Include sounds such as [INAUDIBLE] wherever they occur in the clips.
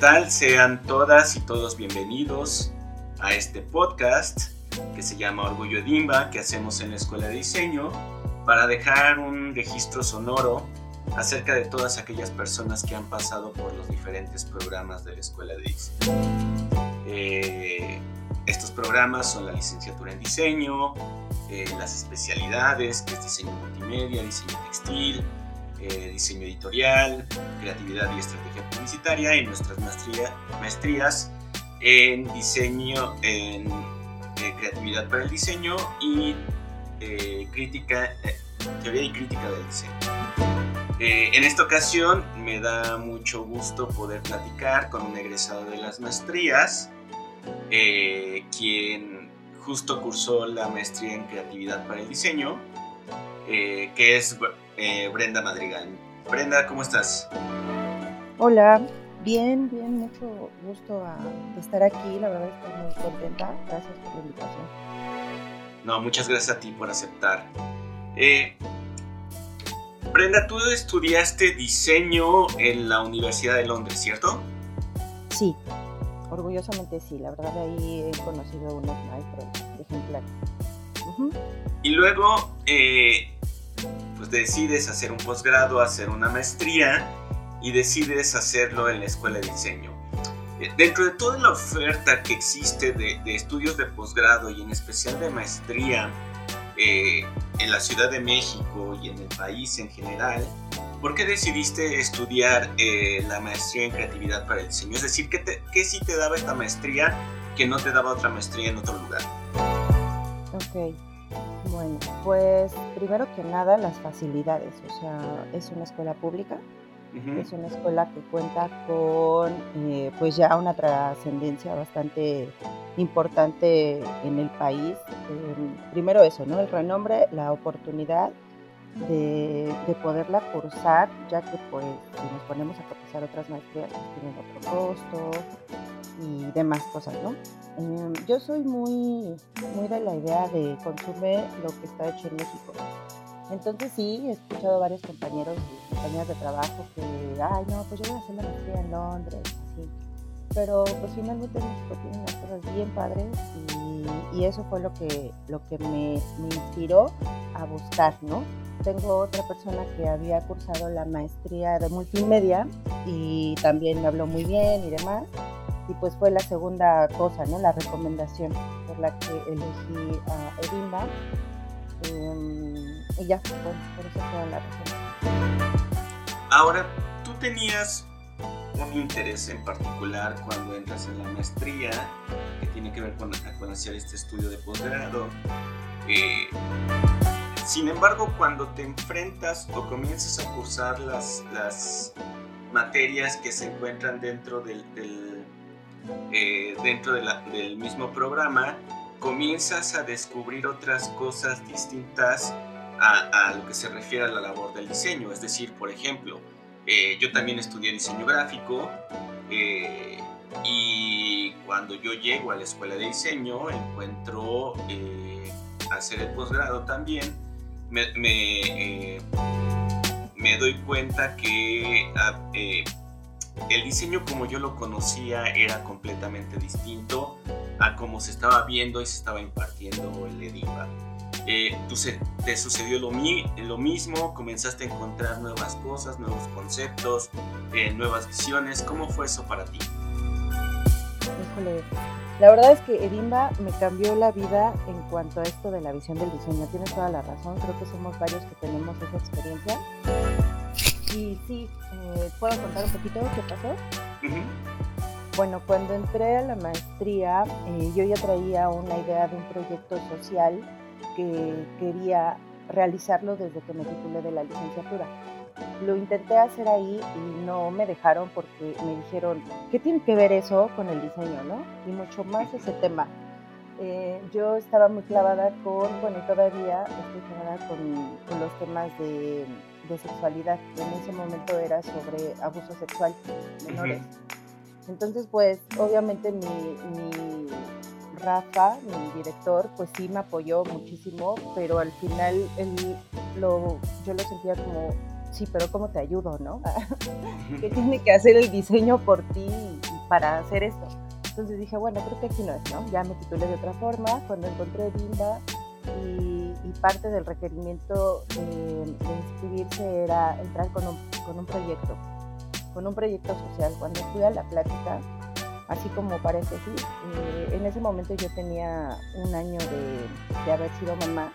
tal? Sean todas y todos bienvenidos a este podcast que se llama Orgullo Dimba que hacemos en la Escuela de Diseño para dejar un registro sonoro acerca de todas aquellas personas que han pasado por los diferentes programas de la Escuela de Diseño. Eh, estos programas son la licenciatura en diseño, eh, las especialidades, que es diseño multimedia, diseño textil, eh, diseño editorial, creatividad y estrategia publicitaria y nuestras maestrías en diseño, en eh, creatividad para el diseño y eh, crítica, teoría y crítica del diseño. en esta ocasión me da mucho gusto poder platicar con un egresado de las maestrías, quien justo cursó la maestría en creatividad para el diseño, que es eh, Brenda Madrigal. Brenda, ¿cómo estás? Hola, bien, bien, mucho gusto de estar aquí, la verdad estoy muy contenta, gracias por la invitación. No, muchas gracias a ti por aceptar. Eh, Brenda, tú estudiaste diseño en la Universidad de Londres, ¿cierto? Sí, orgullosamente sí, la verdad ahí he conocido unos maestros ejemplares. Y luego, eh, pues decides hacer un posgrado, hacer una maestría y decides hacerlo en la escuela de diseño. Eh, dentro de toda la oferta que existe de, estudios de posgrado y en especial de maestría eh, en la Ciudad de México y en el país en general, ¿por qué decidiste estudiar eh, la maestría en creatividad para el diseño? Es decir, ¿qué, te, ¿qué sí te daba esta maestría que no te daba otra maestría en otro lugar? Ok. Bueno, pues primero que nada las facilidades, o sea, es una escuela pública, es una escuela que cuenta con eh, pues ya una trascendencia bastante importante en el país. Em, primero eso, ¿no? El renombre, la oportunidad de, poderla cursar, ya que pues si nos ponemos a cotizar otras maestrías, pues tienen otro costo y demás cosas, ¿no? Em, yo soy muy, muy de la idea de consumir lo que está hecho en México. Entonces sí, he escuchado varios compañeros y compañeras de trabajo que, ay no, pues yo voy a hacer la maestría en Londres, así. Pero pues finalmente México tiene unas cosas bien padres y, eso fue lo que, lo que me, inspiró a buscar, ¿no? tengo otra persona que había cursado la maestría de multimedia y también me habló muy bien y demás. Y pues fue la segunda cosa, ¿no? La recomendación por la que elegí a Edimba. Em, y ya, por eso fue la razón. Ahora, tú tenías un interés en particular cuando entras en la maestría, que tiene que ver con, con hacer este estudio de posgrado. Eh, sin embargo, cuando te enfrentas o comienzas a cursar las, las materias que se encuentran dentro del, eh, dentro del mismo programa, comienzas a descubrir otras cosas distintas a, lo que se refiere a la labor del diseño. Es decir, por ejemplo, eh, yo también estudié diseño gráfico eh, y cuando yo llego a la escuela de diseño encuentro hacer el posgrado también me, eh, me, doy cuenta que ah, eh, el diseño como yo lo conocía era completamente distinto a como se estaba viendo y se estaba impartiendo el EDIMBA. Eh, te sucedió lo, lo, mismo, comenzaste a encontrar nuevas cosas, nuevos conceptos, nuevas visiones. ¿Cómo fue eso para ti? La verdad es que Edimba me cambió la vida en cuanto a esto de la visión del diseño. Tienes toda la razón, creo que somos varios que tenemos esa experiencia. Y sí, eh, ¿puedo contar un poquito qué pasó? Bueno, cuando entré a la maestría, eh, yo ya traía una idea de un proyecto social que quería realizarlo desde que me titulé de la licenciatura. Lo intenté hacer ahí y no me dejaron porque me dijeron, ¿qué tiene que ver eso con el diseño, no? Y mucho más ese tema. Eh, yo estaba muy clavada con, bueno, todavía estoy clavada con, los temas de, sexualidad. En ese momento era sobre abuso sexual menores. Entonces, pues, obviamente mi, mi Rafa, mi director, pues sí me apoyó muchísimo, pero al final él lo, yo lo sentía como sí, pero ¿cómo te ayudo, no? [LAUGHS] ¿Qué tiene que hacer el diseño por ti para hacer esto? Entonces dije, bueno, creo que aquí no es, ¿no? Ya me titulé de otra forma cuando encontré Bimba y, parte del requerimiento de, inscribirse era entrar con un, con un proyecto, con un proyecto social. Cuando fui a la plática, así como paréntesis, eh, en ese momento yo tenía un año de, de haber sido mamá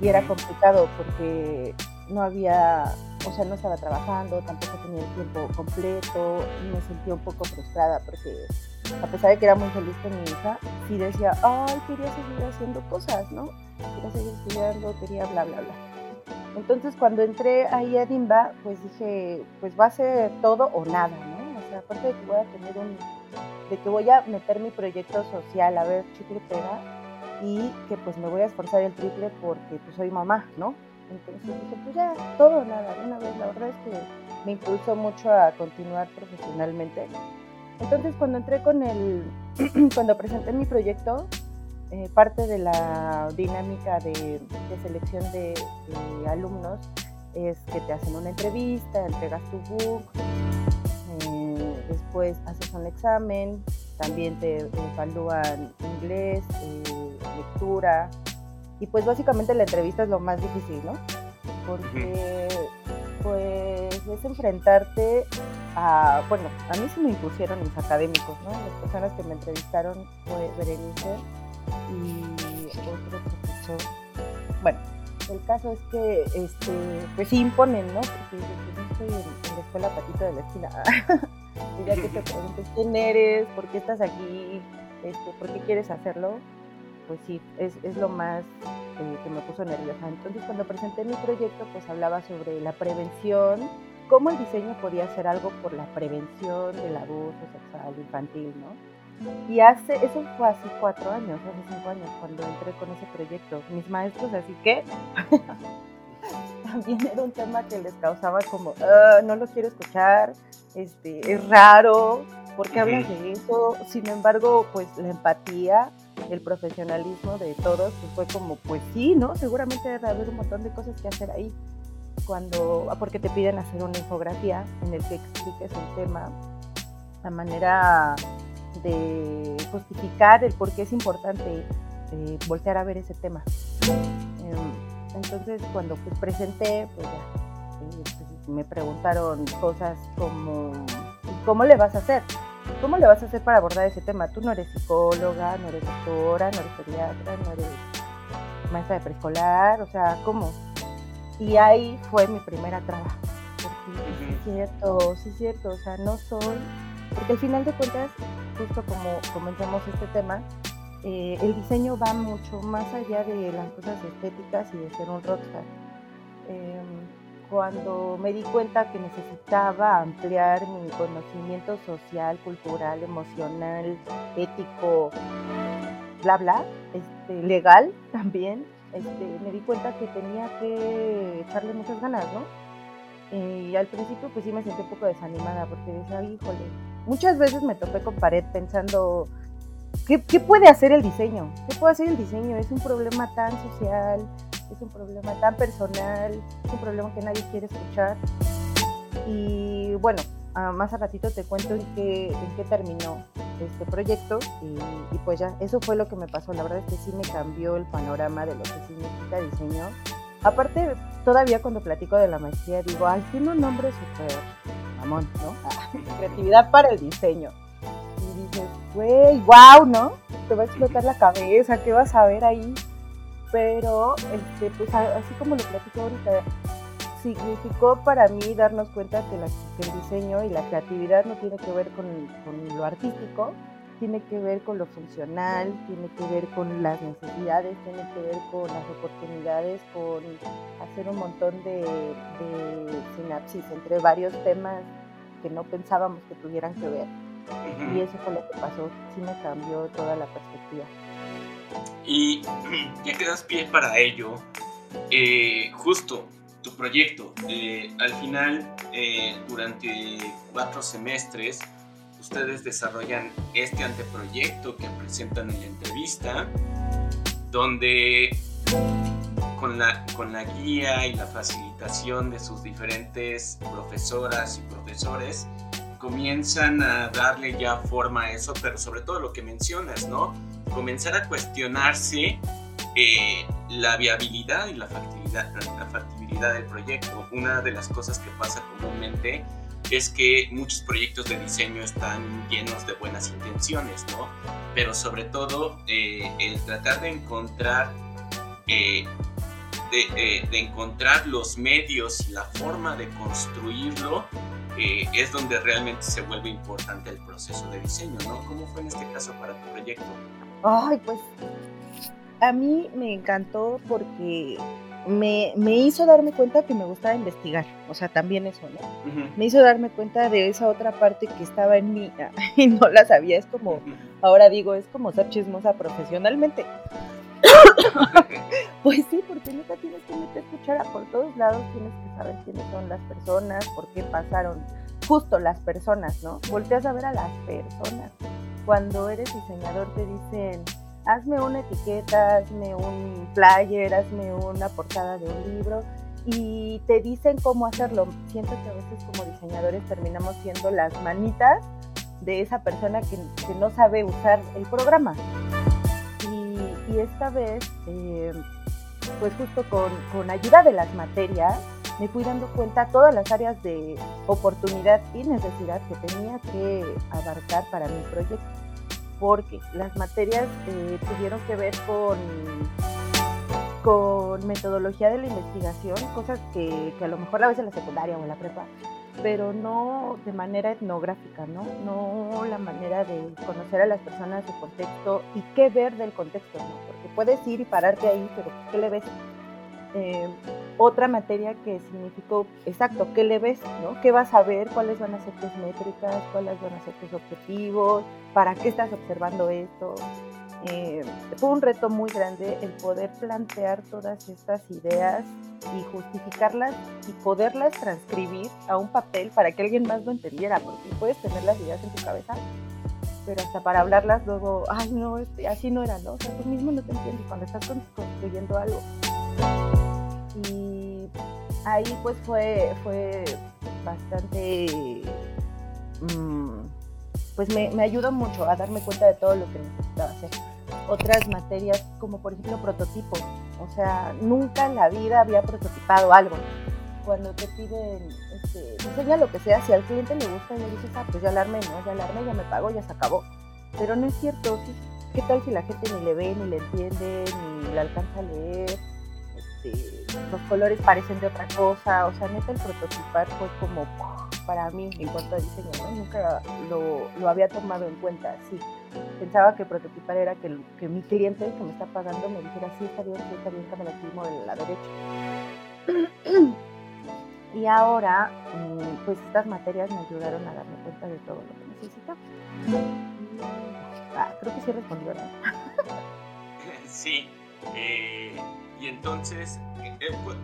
y era complicado porque no había, o sea, no estaba trabajando, tampoco tenía el tiempo completo y me sentía un poco frustrada porque a pesar de que era muy feliz con mi hija, sí decía, ay, quería seguir haciendo cosas, ¿no? Quería seguir estudiando, quería bla, bla, bla. Entonces cuando entré ahí a Dimba, pues dije, pues va a ser todo o nada, ¿no? O sea, aparte de que voy a tener un, de que voy a meter mi proyecto social, a ver, chicle pega, y que pues me voy a esforzar el triple porque pues soy mamá, ¿no? Entonces dije, pues ya, todo nada, una vez. La verdad es que me impulsó mucho a continuar profesionalmente. Entonces cuando entré con el, [CLEARS THROAT] cuando presenté mi proyecto, eh, parte de la dinámica de, selección de, alumnos es que te hacen una entrevista, entregas tu book, después haces un examen, también te evalúan inglés, eh, lectura, y pues básicamente la entrevista es lo más difícil, ¿no? Porque pues es enfrentarte a, bueno, a mí se me impusieron mis académicos, ¿no? Las personas que me entrevistaron fue Berenice y otro profesor. Bueno, el caso es que, este, pues sí imponen, ¿no? Porque yo no estoy en, la escuela patito de la esquina. [LAUGHS] ya que te preguntes quién eres, por qué estás aquí, este, por qué quieres hacerlo, pues sí, es, es lo más eh, que me puso nerviosa. Entonces cuando presenté mi proyecto, pues hablaba sobre la prevención, cómo el diseño podía hacer algo por la prevención del abuso sexual infantil, ¿no? Y hace, eso fue hace cuatro años, hace cinco años, cuando entré con ese proyecto. Mis maestros, así que [LAUGHS] también era un tema que les causaba como, ah, no lo quiero escuchar, este, es raro, ¿por qué hablas de eso? Sin embargo, pues la empatía el profesionalismo de todos, pues fue como, pues sí, ¿no? Seguramente debe haber un montón de cosas que hacer ahí. Cuando, ah, porque te piden hacer una infografía en el que expliques el tema, la manera de justificar el por qué es importante eh, voltear a ver ese tema. Em, entonces, cuando pues presenté, pues ya, eh, pues, me preguntaron cosas como, ¿cómo le vas a hacer? ¿Cómo le vas a hacer para abordar ese tema? Tú no eres psicóloga, no eres doctora, no eres pediatra, no eres maestra de preescolar, o sea, ¿cómo? Y ahí fue mi primera traba. Porque sí es cierto, sí es cierto, o sea, no soy, porque al final de cuentas, justo como comenzamos este tema, eh, el diseño va mucho más allá de las cosas estéticas y de ser un rockstar. Em, cuando me di cuenta que necesitaba ampliar mi conocimiento social, cultural, emocional, ético, bla, bla, este, legal [LAUGHS] también, este, me di cuenta que tenía que echarle muchas ganas, ¿no? Y al principio pues sí me sentí un poco desanimada porque decía, híjole, muchas veces me topé con pared pensando, ¿qué, ¿qué puede hacer el diseño? ¿Qué puede hacer el diseño? Es un problema tan social, es un problema tan personal, es un problema que nadie quiere escuchar. Y bueno, más a ratito te cuento en qué, en qué terminó este proyecto y, pues ya, eso fue lo que me pasó. La verdad es que sí me cambió el panorama de lo que significa diseño. Aparte, todavía cuando platico de la maestría digo, ay, tiene un nombre súper mamón, ¿no? [LAUGHS] creatividad para el diseño. Y dices, güey, wow, ¿no? Te va a explotar la cabeza, ¿qué vas a ver ahí? Pero este, pues así como lo platico ahorita, significó para mí darnos cuenta que, el diseño y la creatividad no tiene que ver con, lo artístico, tiene que ver con lo funcional, tiene que ver con las necesidades, tiene que ver con las oportunidades, con hacer un montón de, de sinapsis entre varios temas que no pensábamos que tuvieran que ver. Y eso fue lo que pasó, sí me cambió toda la perspectiva. Y [CLEARS THROAT] ya que das pie para ello, eh, justo tu proyecto, al final, eh, durante cuatro semestres, ustedes desarrollan este anteproyecto que presentan en la entrevista, donde con la, con la guía y la facilitación de sus diferentes profesoras y profesores, comienzan a darle ya forma a eso, pero sobre todo lo que mencionas, ¿no? Comenzar a cuestionarse eh, la viabilidad y la factibilidad, la factibilidad del proyecto. Una de las cosas que pasa comúnmente es que muchos proyectos de diseño están llenos de buenas intenciones, ¿no? Pero sobre todo eh, el tratar de encontrar eh, de, encontrar los medios y la forma de construirlo eh, es donde realmente se vuelve importante el proceso de diseño, ¿no? ¿Cómo fue en este caso para tu proyecto? Ay, pues a mí me encantó porque me, me, hizo darme cuenta que me gustaba investigar, o sea, también eso, ¿no? Me hizo darme cuenta de esa otra parte que estaba en mí [LAUGHS] y no la sabía, es como, ahora digo, es como ser chismosa profesionalmente. [COUGHS] pues sí, porque neta tienes que meter cuchara por todos lados, tienes que saber quiénes son las personas, por qué pasaron, justo las personas, ¿no? Volteas a ver a las personas. Cuando eres diseñador te dicen, hazme una etiqueta, hazme un flyer, hazme una portada de un libro y te dicen cómo hacerlo. Siento que a veces como diseñadores terminamos siendo las manitas de esa persona que, no sabe usar el programa y esta vez, eh, pues justo con, ayuda de las materias, me fui dando cuenta todas las áreas de oportunidad y necesidad que tenía que abarcar para mi proyecto, porque las materias eh, tuvieron que ver con, con metodología de la investigación, cosas que, que a lo mejor la ves en la secundaria o en la prepa pero no de manera etnográfica, ¿no? No la manera de conocer a las personas, su contexto y qué ver del contexto, ¿no? Porque puedes ir y pararte ahí, pero ¿qué le ves? Eh, otra materia que significó, exacto, ¿qué le ves? ¿no? ¿Qué vas a ver? ¿Cuáles van a ser tus métricas? ¿Cuáles van a ser tus objetivos? ¿Para qué estás observando esto? Eh, fue un reto muy grande el poder plantear todas estas ideas y justificarlas y poderlas transcribir a un papel para que alguien más lo entendiera, porque puedes tener las ideas en tu cabeza, pero hasta para hablarlas luego, ay no, este, así no era, ¿no? O sea, tú mismo no te entiendes cuando estás construyendo algo. Ahí pues fue, fue bastante... Mm, pues me, me ayudó mucho a darme cuenta de todo lo que necesitaba hacer otras materias como por ejemplo prototipos. O sea, nunca en la vida había prototipado algo. Cuando te piden, este, diseña lo que sea, si al cliente le gusta y le dices, ah, pues ya alarme, ¿no? Ya alarme, ya me pago, ya se acabó. Pero no es cierto. ¿Qué tal si la gente ni le ve, ni le entiende, ni le alcanza a leer? Este, los colores parecen de otra cosa. O sea, neta, el prototipar fue como para mí en cuanto a diseño, ¿no? Nunca lo, lo había tomado en cuenta así pensaba que prototipar era que, mi cliente que me está pagando me dijera, sí, está bien, está bien, que me la de la derecha. [CLEARS THROAT] y ahora, mm, pues estas materias me ayudaron a darme cuenta de todo lo que necesitaba. Ah, creo que sí respondí, ¿verdad? [LAUGHS] sí. Eh, y entonces, eh,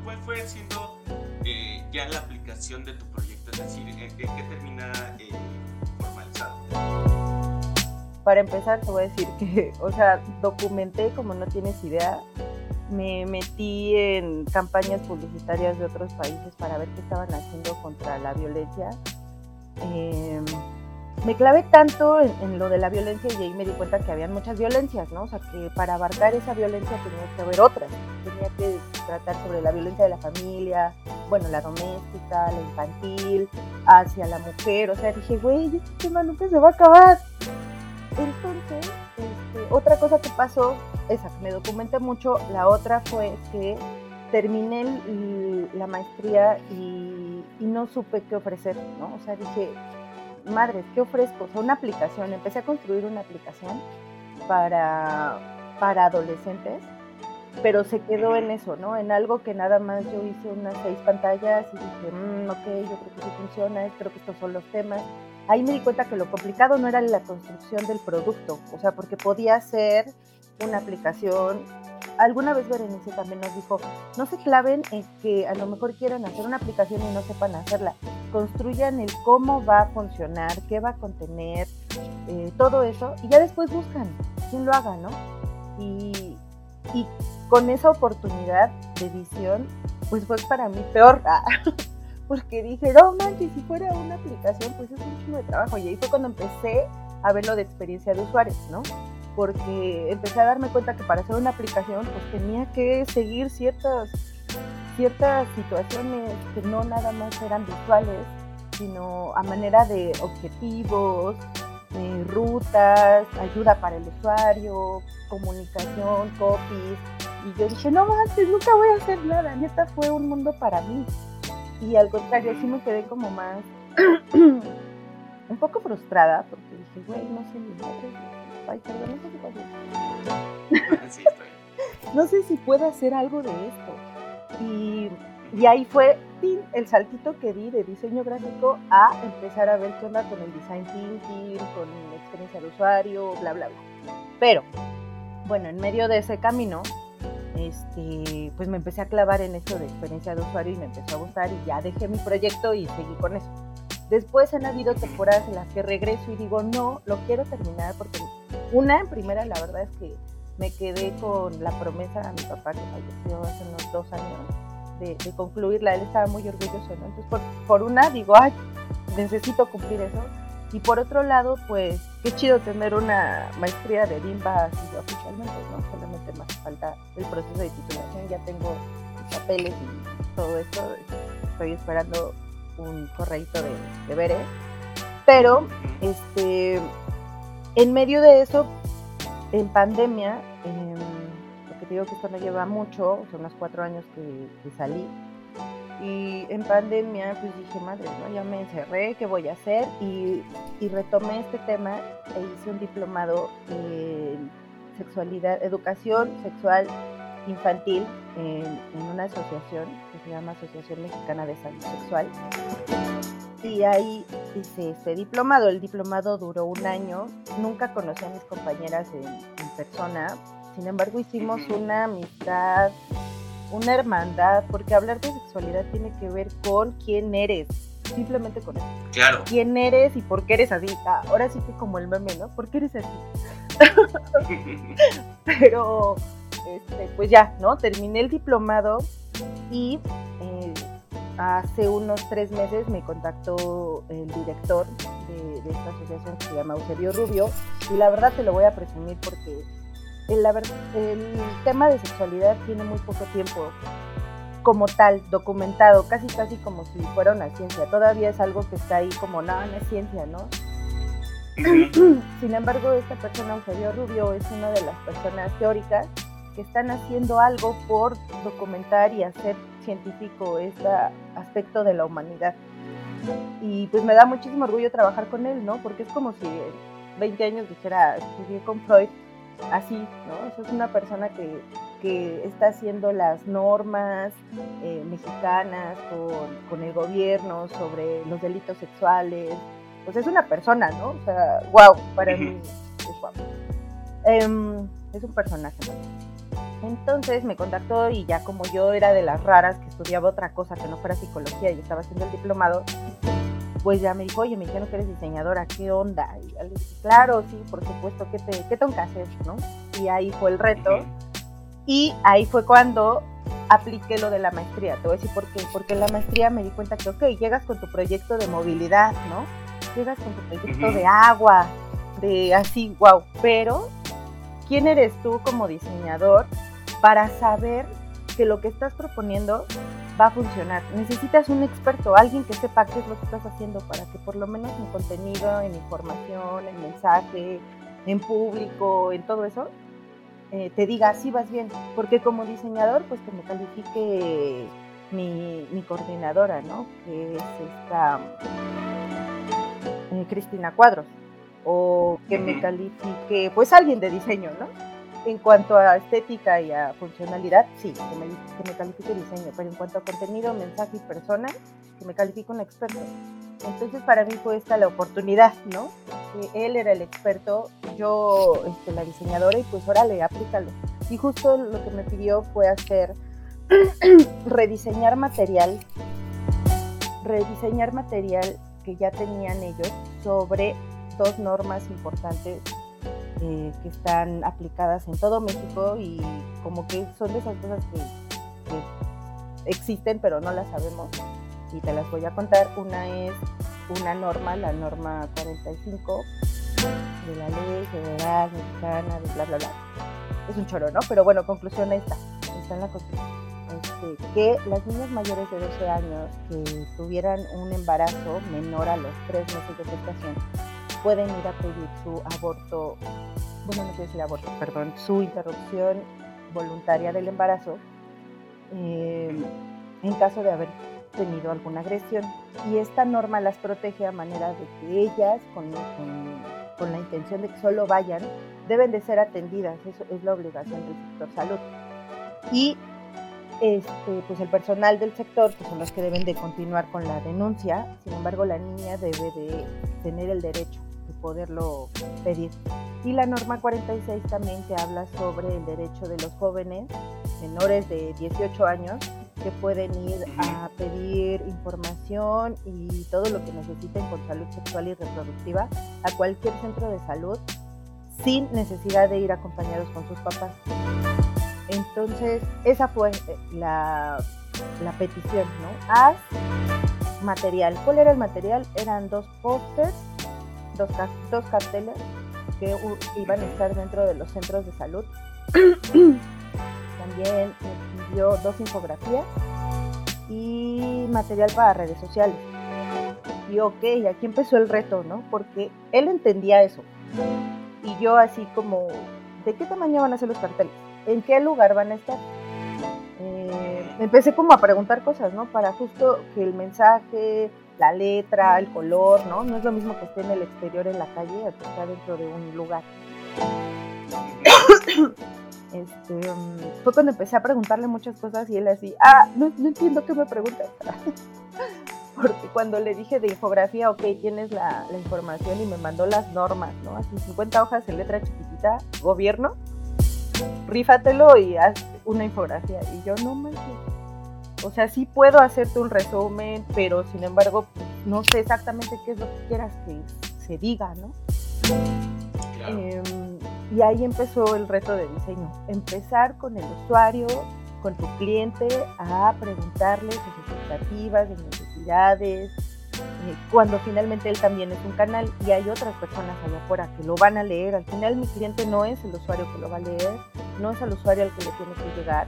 ¿cuál fue siendo eh, ya la aplicación de tu proyecto? Es decir, ¿en qué termina formalizado? para empezar te voy a decir que, [LAUGHS] o sea, documenté como no tienes idea, me metí en campañas publicitarias de otros países para ver qué estaban haciendo contra la violencia. Em, me clavé tanto en, lo de la violencia y ahí me di cuenta que habían muchas violencias, ¿no? O sea, que para abarcar esa violencia tenía que haber otras. Tenía que tratar sobre la violencia de la familia, bueno, la doméstica, la infantil, hacia la mujer. O sea, dije, güey, este tema nunca se va a acabar. Entonces, este, otra cosa que pasó, esa que me documenté mucho, la otra fue que terminé la maestría y, no supe qué ofrecer, ¿no? O sea, dije, madres, ¿qué ofrezco? O sea, una aplicación, empecé a construir una aplicación para, para adolescentes, pero se quedó en eso, ¿no? En algo que nada más yo hice unas seis pantallas y dije, mmm, ok, yo creo que sí funciona, creo que estos son los temas ahí me di cuenta que lo complicado no era la construcción del producto, o sea, porque podía ser una aplicación. Alguna vez Berenice también nos dijo, no se claven en que a lo mejor quieran hacer una aplicación y no sepan hacerla. Construyan el cómo va a funcionar, qué va a contener, eh, todo eso, y ya después buscan quién lo haga, ¿no? Y, y con esa oportunidad de visión, pues fue para mí peor. [LAUGHS] porque dije, no manches, si fuera una aplicación, pues es un chingo de trabajo. Y ahí fue cuando empecé a ver lo de experiencia de usuarios, ¿no? Porque empecé a darme cuenta que para hacer una aplicación, pues tenía que seguir ciertas, ciertas situaciones que no nada más eran visuales, sino a manera de objetivos, rutas, ayuda para el usuario, comunicación, copies. Y yo dije, no manches, nunca voy a hacer nada. Neta fue un mundo para mí. Y al contrario, sí me quedé como más, [CLEARS THROAT] un poco frustrada, porque dije, güey, no sé ni madre. Ay, perdón, no sé qué no sé si puedo hacer algo de esto. Y, y ahí fue el saltito que di de diseño gráfico a empezar a ver qué onda con el design thinking, con la experiencia de usuario, bla, bla, bla. Pero, bueno, en medio de ese camino, este, pues me empecé a clavar en esto de experiencia de usuario y me empezó a gustar y ya dejé mi proyecto y seguí con eso. Después han habido temporadas en las que regreso y digo, no, lo quiero terminar porque una, en primera, la verdad es que me quedé con la promesa a mi papá que falleció hace unos dos años de, concluirla. Él estaba muy orgulloso, ¿no? Entonces, por, por una, digo, ay, necesito cumplir eso. Y por otro lado, pues qué chido tener una maestría de DIMBA así oficialmente, ¿no? Solamente más falta el proceso de titulación, ya tengo papeles y todo esto. Estoy esperando un correito de, de Bere. Pero, este, en medio de eso, en pandemia, porque te digo que esto no lleva mucho, son unos cuatro años que, salí, y en pandemia, pues dije, madre, ¿no? ya me encerré, ¿qué voy a hacer? Y, retomé este tema e hice un diplomado en sexualidad, educación sexual infantil en, una asociación que se llama Asociación Mexicana de Salud Sexual. Y ahí hice este diplomado. El diplomado duró un año. Nunca conocí a mis compañeras en, en persona. Sin embargo, hicimos una amistad una hermandad, porque hablar de sexualidad tiene que ver con quién eres, simplemente con eso. Claro. ¿Quién eres y por qué eres así? Ah, ahora sí que como el meme, ¿no? ¿Por qué eres así? [LAUGHS] Pero, este, pues ya, ¿no? Terminé el diplomado y eh, hace unos tres meses me contactó el director de, de esta asociación que se llama Eusebio Rubio y la verdad te lo voy a presumir porque el, el tema de sexualidad tiene muy poco tiempo como tal, documentado, casi casi como si fuera una ciencia. Todavía es algo que está ahí como, no, no es ciencia, ¿no? Sin embargo, esta persona, Eusebio Rubio, es una de las personas teóricas que están haciendo algo por documentar y hacer científico este aspecto de la humanidad. Y pues me da muchísimo orgullo trabajar con él, ¿no? Porque es como si 20 años dijera, estudié con Freud así, ¿no? es una persona que, que está haciendo las normas eh, mexicanas con, con, el gobierno sobre los delitos sexuales. Pues es una persona, ¿no? O sea, wow, para mí es guapo. Em, es un personaje. Entonces me contactó y ya como yo era de las raras que estudiaba otra cosa que no fuera psicología y estaba haciendo el diplomado, pues ya me dijo, oye, me dijeron que eres diseñadora, ¿qué onda? Y le dije, claro, sí, por supuesto, ¿qué, te, qué tengo que hacer? ¿no? Y ahí fue el reto. Y ahí fue cuando apliqué lo de la maestría. Te voy a decir por qué. Porque en la maestría me di cuenta que, ok, llegas con tu proyecto de movilidad, ¿no? Llegas con tu proyecto de agua, de así, wow. Pero, ¿quién eres tú como diseñador para saber que lo que estás proponiendo va a funcionar. Necesitas un experto, alguien que sepa qué es lo que estás haciendo para que por lo menos en contenido, en información, en mensaje, en público, en todo eso, eh, te diga si vas bien. Porque como diseñador, pues que me califique mi, mi coordinadora, ¿no? Que es esta eh, Cristina Cuadros. O que me califique, pues alguien de diseño, ¿no? En cuanto a estética y a funcionalidad, sí, que me, que me califique diseño, pero en cuanto a contenido, mensaje y persona, que me califique un experto. Entonces para mí fue esta la oportunidad, ¿no? Que él era el experto, yo este, la diseñadora y pues órale, aplícalo. Y justo lo que me pidió fue hacer, [CLEARS THROAT] rediseñar material, rediseñar material que ya tenían ellos sobre dos normas importantes eh, que están aplicadas en todo México y como que son de esas cosas que, existen pero no las sabemos y te las voy a contar. Una es una norma, la norma 45 de la ley federal mexicana, de bla, bla, bla. Es un choro, ¿no? Pero bueno, conclusión esta, está en la Constitución. Este, que las niñas mayores de 12 años que tuvieran un embarazo menor a los 3 meses de gestación pueden ir a pedir su aborto, bueno, no quiero decir aborto, perdón, su interrupción voluntaria del embarazo eh, en caso de haber tenido alguna agresión. Y esta norma las protege a manera de que ellas, con, con, la intención de que solo vayan, deben de ser atendidas. Eso es la obligación del sector salud. Y este, pues el personal del sector, que son los que deben de continuar con la denuncia, sin embargo la niña debe de tener el derecho de poderlo pedir. Y la norma 46 también te habla sobre el derecho de los jóvenes menores de 18 años que pueden ir a pedir información y todo lo que necesiten con salud sexual y reproductiva a cualquier centro de salud sin necesidad de ir acompañados con sus papás. Entonces, esa fue eh, la, petición, ¿no? Haz material. ¿Cuál era el material? Eran dos pósters, dos, dos carteles que iban a estar dentro de los centros de salud. [CLEARS THROAT] También me pidió dos infografías y material para redes sociales. Y ok, aquí empezó el reto, ¿no? Porque él entendía eso. Y yo así como, ¿de qué tamaño van a ser los carteles? ¿En qué lugar van a estar? Eh, empecé como a preguntar cosas, ¿no? Para justo que el mensaje, la letra, el color, ¿no? No es lo mismo que esté en el exterior en la calle a que está dentro de un lugar. [COUGHS] Este, um, fue cuando empecé a preguntarle muchas cosas y él así, ah, no, no entiendo qué me preguntas. [LAUGHS] Porque cuando le dije de infografía, ok, tienes la, la, información y me mandó las normas, ¿no? Así 50 hojas en letra chiquitita, gobierno, rífatelo y haz una infografía. Y yo no me... O sea, sí puedo hacerte un resumen, pero sin embargo, pues, no sé exactamente qué es lo que quieras que se diga, ¿no? Em, y ahí empezó el reto de diseño. Empezar con el usuario, con tu cliente, a preguntarle sus expectativas, sus necesidades, cuando finalmente él también es un canal y hay otras personas allá afuera que lo van a leer. Al final mi cliente no es el usuario que lo va a leer, no es el usuario al que le tiene que llegar.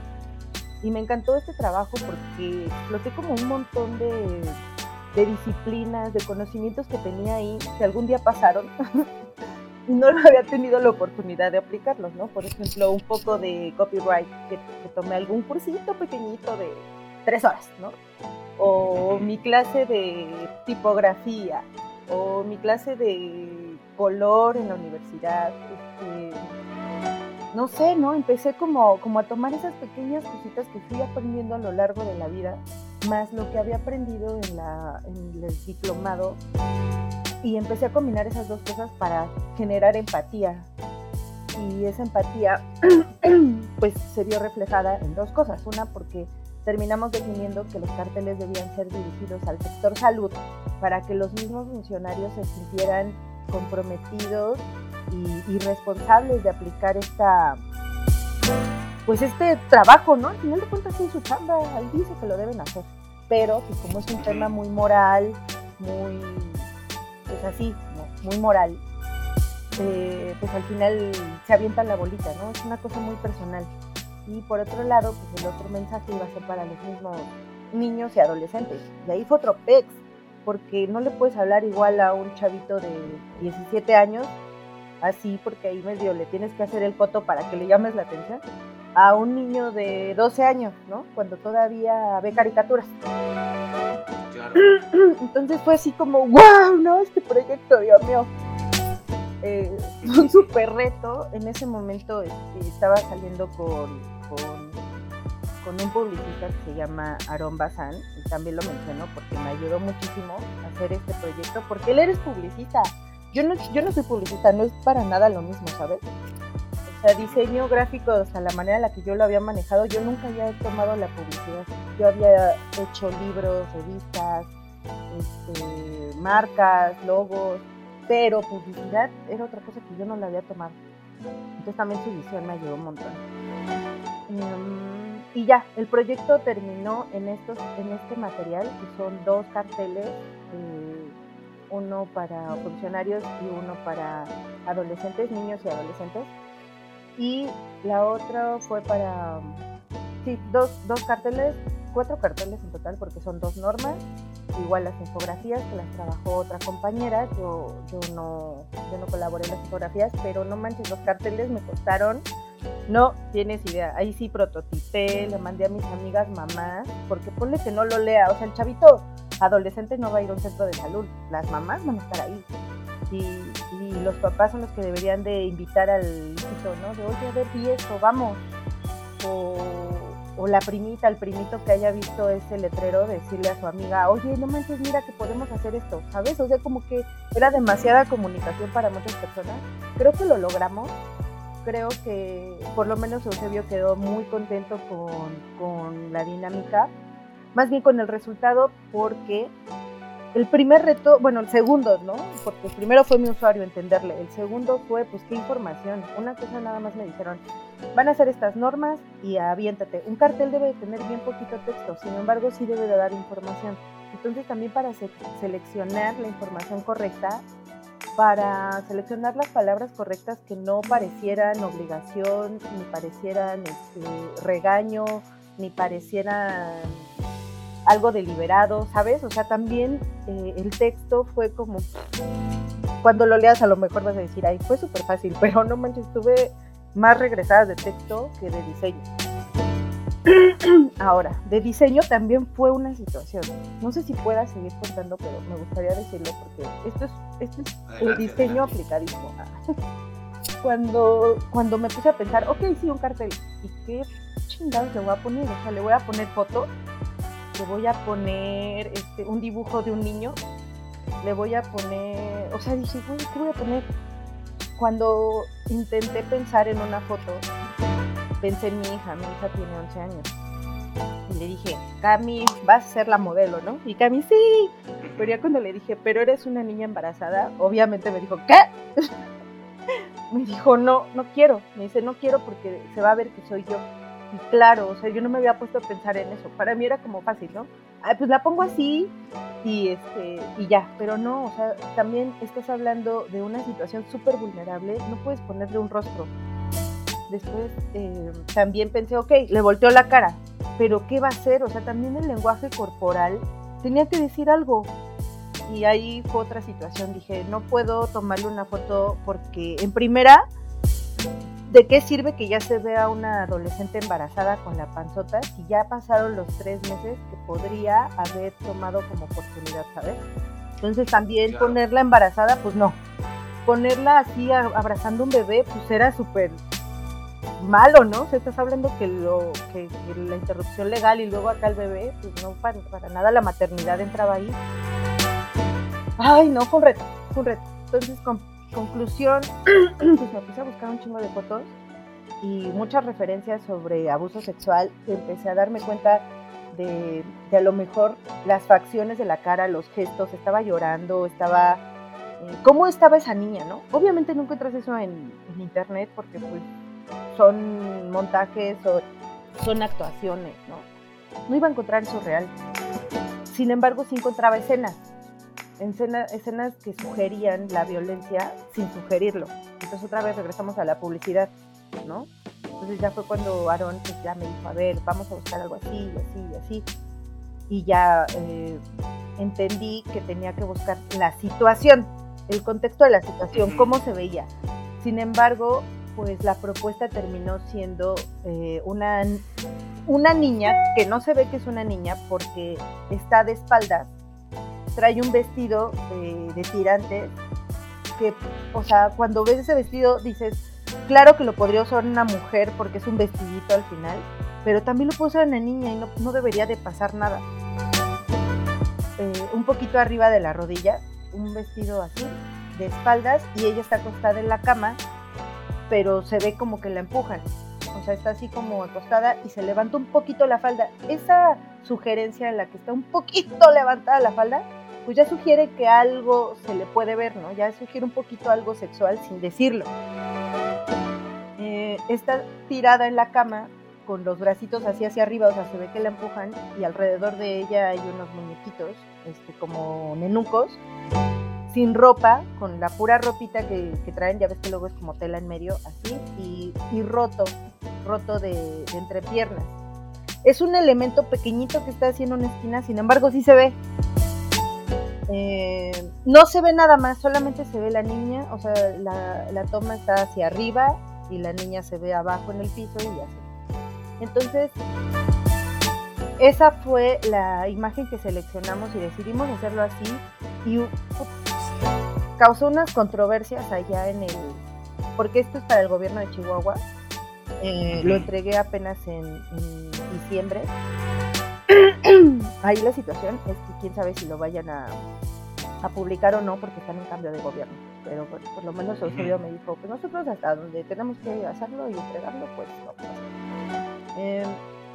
Y me encantó este trabajo porque exploté como un montón de, de disciplinas, de conocimientos que tenía ahí, que algún día pasaron [LAUGHS] y no había tenido la oportunidad de aplicarlos, ¿no? Por ejemplo, un poco de copyright, que, que tomé algún cursito pequeñito de tres horas, ¿no? O mi clase de tipografía, o mi clase de color en la universidad. Este, no sé, ¿no? Empecé como, como a tomar esas pequeñas cositas que fui aprendiendo a lo largo de la vida, más lo que había aprendido en, la, en el diplomado, y empecé a combinar esas dos cosas para generar empatía. Y esa empatía, [CLEARS THROAT] pues, se vio reflejada en dos cosas. Una, porque terminamos definiendo que los carteles debían ser dirigidos al sector salud para que los mismos funcionarios se sintieran comprometidos y, responsables de aplicar esta pues este trabajo, ¿no? Al final de cuentas sí su chamba, ahí dice que lo deben hacer, pero que como es un tema muy moral, muy pues así, muy moral, eh, pues al final se avientan la bolita, ¿no? Es una cosa muy personal. Y por otro lado, pues el otro mensaje iba a ser para los mismos niños y adolescentes. Y ahí fue otro pex, porque no le puedes hablar igual a un chavito de 17 años, así porque ahí medio le tienes que hacer el coto para que le llames la atención, a un niño de 12 años, ¿no? Cuando todavía ve caricaturas. [CLEARS THROAT] Entonces fue así como, wow, ¿no? Este proyecto, Dios mío. Eh, [LAUGHS] un súper reto. En ese momento este, estaba saliendo con con, un publicista que se llama Aaron Bazán, y también lo menciono porque me ayudó muchísimo a hacer este proyecto, porque él eres publicista. Yo no, yo no soy publicista, no es para nada lo mismo, ¿sabes? O sea, diseño gráfico, o sea, la manera en la que yo lo había manejado, yo nunca había tomado la publicidad. Yo había hecho libros, revistas, este, marcas, logos, pero publicidad era otra cosa que yo no la había tomado. Entonces también su visión me ayudó un montón. Em, y ya, el proyecto terminó en, estos, en este material, que son dos carteles, eh, uno para funcionarios y uno para adolescentes, niños y adolescentes. Y la otra fue para, sí, dos, dos carteles, cuatro carteles en total, porque son dos normas igual las infografías que las trabajó otra compañera, yo, yo, no, yo no colaboré en las infografías, pero no manches, los carteles me costaron, no tienes idea, ahí sí prototipé, le mandé a mis amigas mamás, porque ponle que no lo lea, o sea, el chavito adolescente no va a ir a un centro de salud, las mamás van a estar ahí. Y, y los papás son los que deberían de invitar al hijito, ¿no? De, oye, a ver, vi esto, vamos. O o la primita, el primito que haya visto ese letrero, decirle a su amiga, oye, no manches, mira que podemos hacer esto, ¿sabes? O sea, como que era demasiada comunicación para muchas personas. Creo que lo logramos. Creo que por lo menos Eusebio quedó muy contento con, con la dinámica, más bien con el resultado, porque el primer reto, bueno, el segundo, ¿no? Porque el primero fue mi usuario entenderle, el segundo fue, pues, qué información. Una cosa nada más me dijeron, van a hacer estas normas y aviéntate. Un cartel debe tener bien poquito texto, sin embargo, sí debe de dar información. Entonces, también para seleccionar la información correcta, para seleccionar las palabras correctas que no parecieran obligación, ni parecieran este, regaño, ni parecieran algo deliberado, ¿sabes? O sea, también eh, el texto fue como, cuando lo leas a lo mejor vas a decir, ay, fue súper fácil, [LAUGHS] pero no manches, tuve más regresadas de texto que de diseño. Ahora, de diseño también fue una situación. No sé si pueda seguir contando, pero me gustaría decirlo porque esto es, esto es el diseño aplicadísimo. [LAUGHS] Cuando, cuando me puse a pensar, ok, sí, un cartel, ¿y qué chingados le voy a poner? O sea, le voy a poner foto le voy a poner este, un dibujo de un niño, le voy a poner, o sea, dije, ¿qué voy a poner? Cuando intenté pensar en una foto, pensé en mi hija, mi hija tiene 11 años. Y le dije, Cami, vas a ser la modelo, ¿no? Y Cami, sí. Pero ya cuando le dije, pero eres una niña embarazada, obviamente me dijo, ¿qué? [LAUGHS] me dijo, no, no quiero. Me dice, no quiero porque se va a ver que soy yo. Y claro, o sea, yo no me había puesto a pensar en eso. Para mí era como fácil, ¿no? pues la pongo así y, este, y ya, pero no, o sea, también estás hablando de una situación súper vulnerable, no puedes ponerle un rostro. Después eh, también pensé, ok, le volteó la cara, pero ¿qué va a hacer? O sea, también el lenguaje corporal tenía que decir algo. Y ahí fue otra situación, dije, no puedo tomarle una foto porque en primera ¿De qué sirve que ya se vea una adolescente embarazada con la panzota si ya pasaron los tres meses que podría haber tomado como oportunidad, ¿sabes? Entonces también ponerla embarazada, pues no. Ponerla así abrazando un bebé, pues era súper malo, ¿no? O sea, estás hablando que, lo, que, la interrupción legal y luego acá el bebé, pues no, para, nada la maternidad entraba ahí. Ay, no, fue un reto, fue un reto. Entonces, con conclusión, [CLEARS THROAT] pues me puse a buscar un chingo de fotos y muchas referencias sobre abuso sexual. Empecé a darme cuenta de, a lo mejor las facciones de la cara, los gestos, estaba llorando, estaba... Eh, ¿Cómo estaba esa niña, no? Obviamente no encuentras eso en, internet porque pues son montajes o son actuaciones, ¿no? No iba a encontrar eso real. Sin embargo, sí encontraba escenas escenas que sugerían la violencia sin sugerirlo. Entonces otra vez regresamos a la publicidad, ¿no? Entonces ya fue cuando Aaron pues, ya me dijo, a ver, vamos a buscar algo así, y así, y así. Y ya eh, entendí que tenía que buscar la situación, el contexto de la situación, cómo se veía. Sin embargo, pues la propuesta terminó siendo eh, una, una niña, que no se ve que es una niña porque está de espaldas trae un vestido de, tirante que, o sea, cuando ves ese vestido dices, claro que lo podría usar una mujer porque es un vestidito al final, pero también lo puede usar una niña y no, debería de pasar nada. Eh, un poquito arriba de la rodilla, un vestido así, de espaldas, y ella está acostada en la cama, pero se ve como que la empujan. O sea, está así como acostada y se levanta un poquito la falda. Esa sugerencia en la que está un poquito [LAUGHS] levantada la falda, pues ya sugiere que algo se le puede ver, ¿no? Ya sugiere un poquito algo sexual sin decirlo. está tirada en la cama con los bracitos así hacia arriba, o sea, se ve que la empujan y alrededor de ella hay unos muñequitos, este, como nenucos, sin ropa, con la pura ropita que, traen, ya ves que luego es como tela en medio, así, y, roto, roto de, de entrepiernas. Es un elemento pequeñito que está haciendo una esquina, sin embargo sí se ve. Eh, no se ve nada más, solamente se ve la niña, o sea, la, toma está hacia arriba y la niña se ve abajo en el piso y así. Entonces, esa fue la imagen que seleccionamos y decidimos hacerlo así y causó unas controversias allá en el, porque esto es para el gobierno de Chihuahua, eh, lo entregué apenas en diciembre ahí la situación es que quién sabe si lo vayan a, publicar o no porque están en cambio de gobierno. Pero bueno, por lo menos Eusebio me dijo, pues nosotros hasta donde tenemos que hacerlo y entregarlo, pues no. Eh,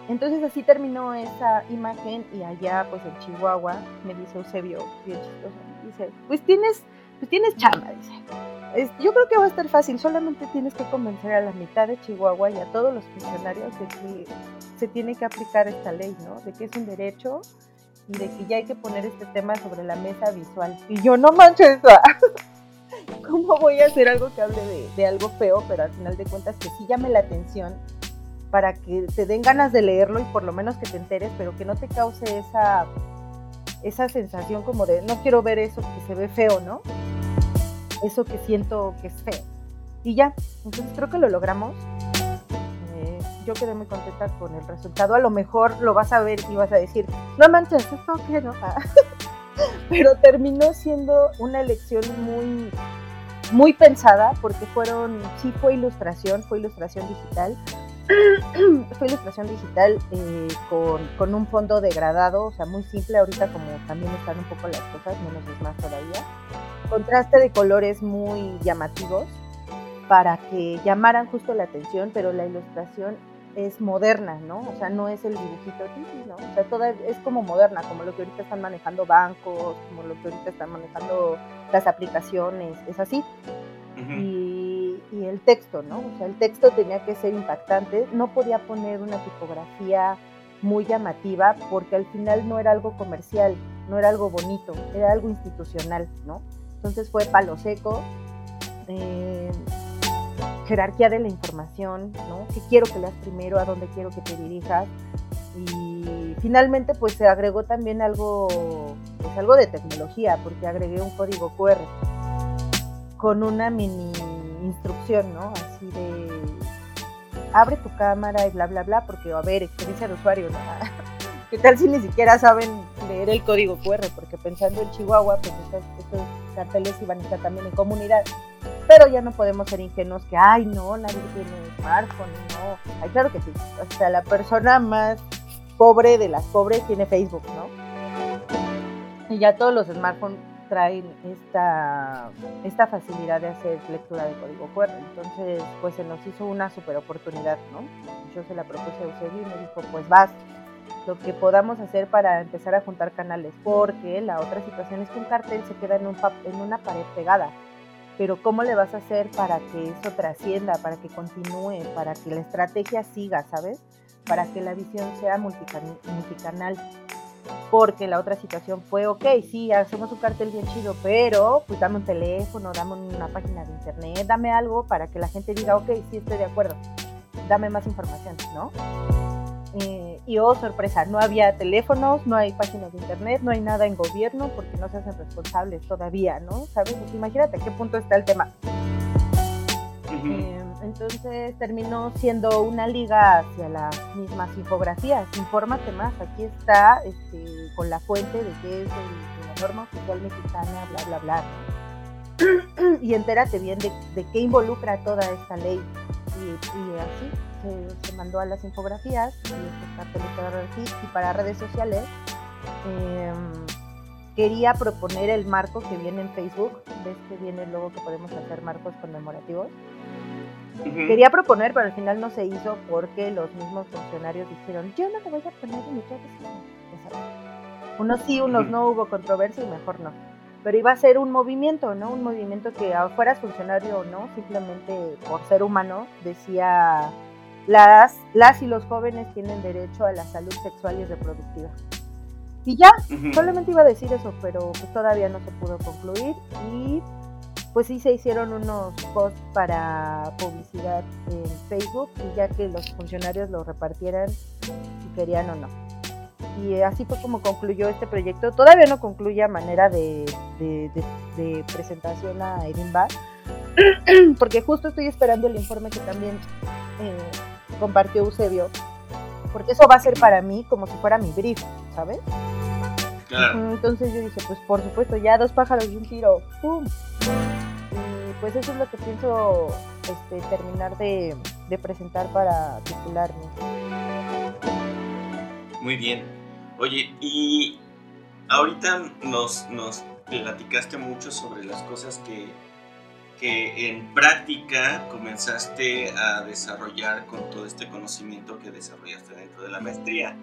entonces así terminó esa imagen y allá pues en Chihuahua me dice Eusebio, bien chistoso, dice, pues tienes, pues tienes chamba, dice. yo creo que va a estar fácil, solamente tienes que convencer a la mitad de Chihuahua y a todos los funcionarios de que se tiene que aplicar esta ley, ¿no? De que es un derecho y de que ya hay que poner este tema sobre la mesa visual. Y yo no manches, [LAUGHS] ¿cómo voy a hacer algo que hable de, algo feo, pero al final de cuentas que sí llame la atención para que te den ganas de leerlo y por lo menos que te enteres, pero que no te cause esa, esa sensación como de no quiero ver eso que se ve feo, ¿no? Eso que siento que es feo. Y ya, entonces creo que lo logramos yo quedé muy contenta con el resultado. A lo mejor lo vas a ver y vas a decir, no manches, esto qué no. [LAUGHS] Pero terminó siendo una elección muy, muy pensada porque fueron, sí fue ilustración, fue ilustración digital. [CLEARS THROAT] fue ilustración digital eh, con, con, un fondo degradado, o sea, muy simple. Ahorita como también están un poco las cosas, menos es más todavía. Contraste de colores muy llamativos para que llamaran justo la atención, pero la ilustración es moderna, ¿no? O sea, no es el dibujito, ¿no? O sea, toda es como moderna, como lo que ahorita están manejando bancos, como lo que ahorita están manejando las aplicaciones, es así. y, y, el texto, ¿no? O sea, el texto tenía que ser impactante, no podía poner una tipografía muy llamativa porque al final no era algo comercial, no era algo bonito, era algo institucional, ¿no? Entonces fue palo seco. Eh, jerarquía de la información, ¿no? ¿Qué quiero que leas primero? ¿A dónde quiero que te dirijas? Y finalmente pues se agregó también algo, pues algo de tecnología, porque agregué un código QR con una mini instrucción, ¿no? Así de abre tu cámara y bla, bla, bla, porque a ver, experiencia de usuario, ¿no? [LAUGHS] ¿Qué tal si ni siquiera saben leer el código QR? Porque pensando en Chihuahua, pues estos, estos carteles iban a estar también en comunidad pero ya no podemos ser ingenuos que, ay, no, nadie tiene smartphone, no. Ay, claro que sí. O sea, la persona más pobre de las pobres tiene Facebook, ¿no? Y ya todos los smartphones traen esta, esta facilidad de hacer lectura de código QR. Entonces, pues se nos hizo una super oportunidad, ¿no? Yo se la propuse a Eusebio y me dijo, pues vas, lo que podamos hacer para empezar a juntar canales, porque la otra situación es que un cartel se queda en, un en una pared pegada pero ¿cómo le vas a hacer para que eso trascienda, para que continúe, para que la estrategia siga, ¿sabes? Para que la visión sea multicanal. Porque la otra situación fue, ok, sí, hacemos un cartel bien chido, pero pues dame un teléfono, dame una página de internet, dame algo para que la gente diga, ok, sí, estoy de acuerdo, dame más información, ¿no? Eh, y oh, sorpresa, no había teléfonos, no hay páginas de internet, no hay nada en gobierno porque no se hacen responsables todavía, ¿no? ¿Sabes? Pues imagínate a qué punto está el tema. Eh, entonces terminó siendo una liga hacia las mismas infografías. Infórmate más, aquí está este, con la fuente de qué es la norma oficial mexicana, bla, bla, bla. [CLEARS THROAT] y entérate bien de, qué involucra toda esta ley. Y, así se, mandó a las infografías y, y para redes sociales. Em, quería proponer el marco que viene en Facebook, ves que viene luego que podemos hacer marcos conmemorativos. Quería proponer, pero al final no se hizo porque los mismos funcionarios dijeron, yo no te voy a poner en mi Unos sí, unos no, hubo controversia y mejor no. pero iba a ser un movimiento, ¿no? Un movimiento que fueras funcionario o no, simplemente por ser humano, decía las, las y los jóvenes tienen derecho a la salud sexual y reproductiva. Y ya, solamente iba a decir eso, pero pues todavía no se pudo concluir y pues sí se hicieron unos posts para publicidad en Facebook y ya que los funcionarios lo repartieran si querían o no. Y así fue como concluyó este proyecto. Todavía no concluye a manera de, presentación a Edinburgh, [CLEARS THROAT] porque justo estoy esperando el informe que también eh, compartió Eusebio, porque eso va a ser para mí como si fuera mi brief, ¿sabes? Entonces yo dije, pues por supuesto, ya dos pájaros y un tiro. ¡Pum! pues eso es lo que pienso este, terminar de, presentar para titularme. Muy bien. Oye, y ahorita nos, nos platicaste mucho sobre las cosas que, que en práctica comenzaste a desarrollar con todo este conocimiento que desarrollaste dentro de la maestría.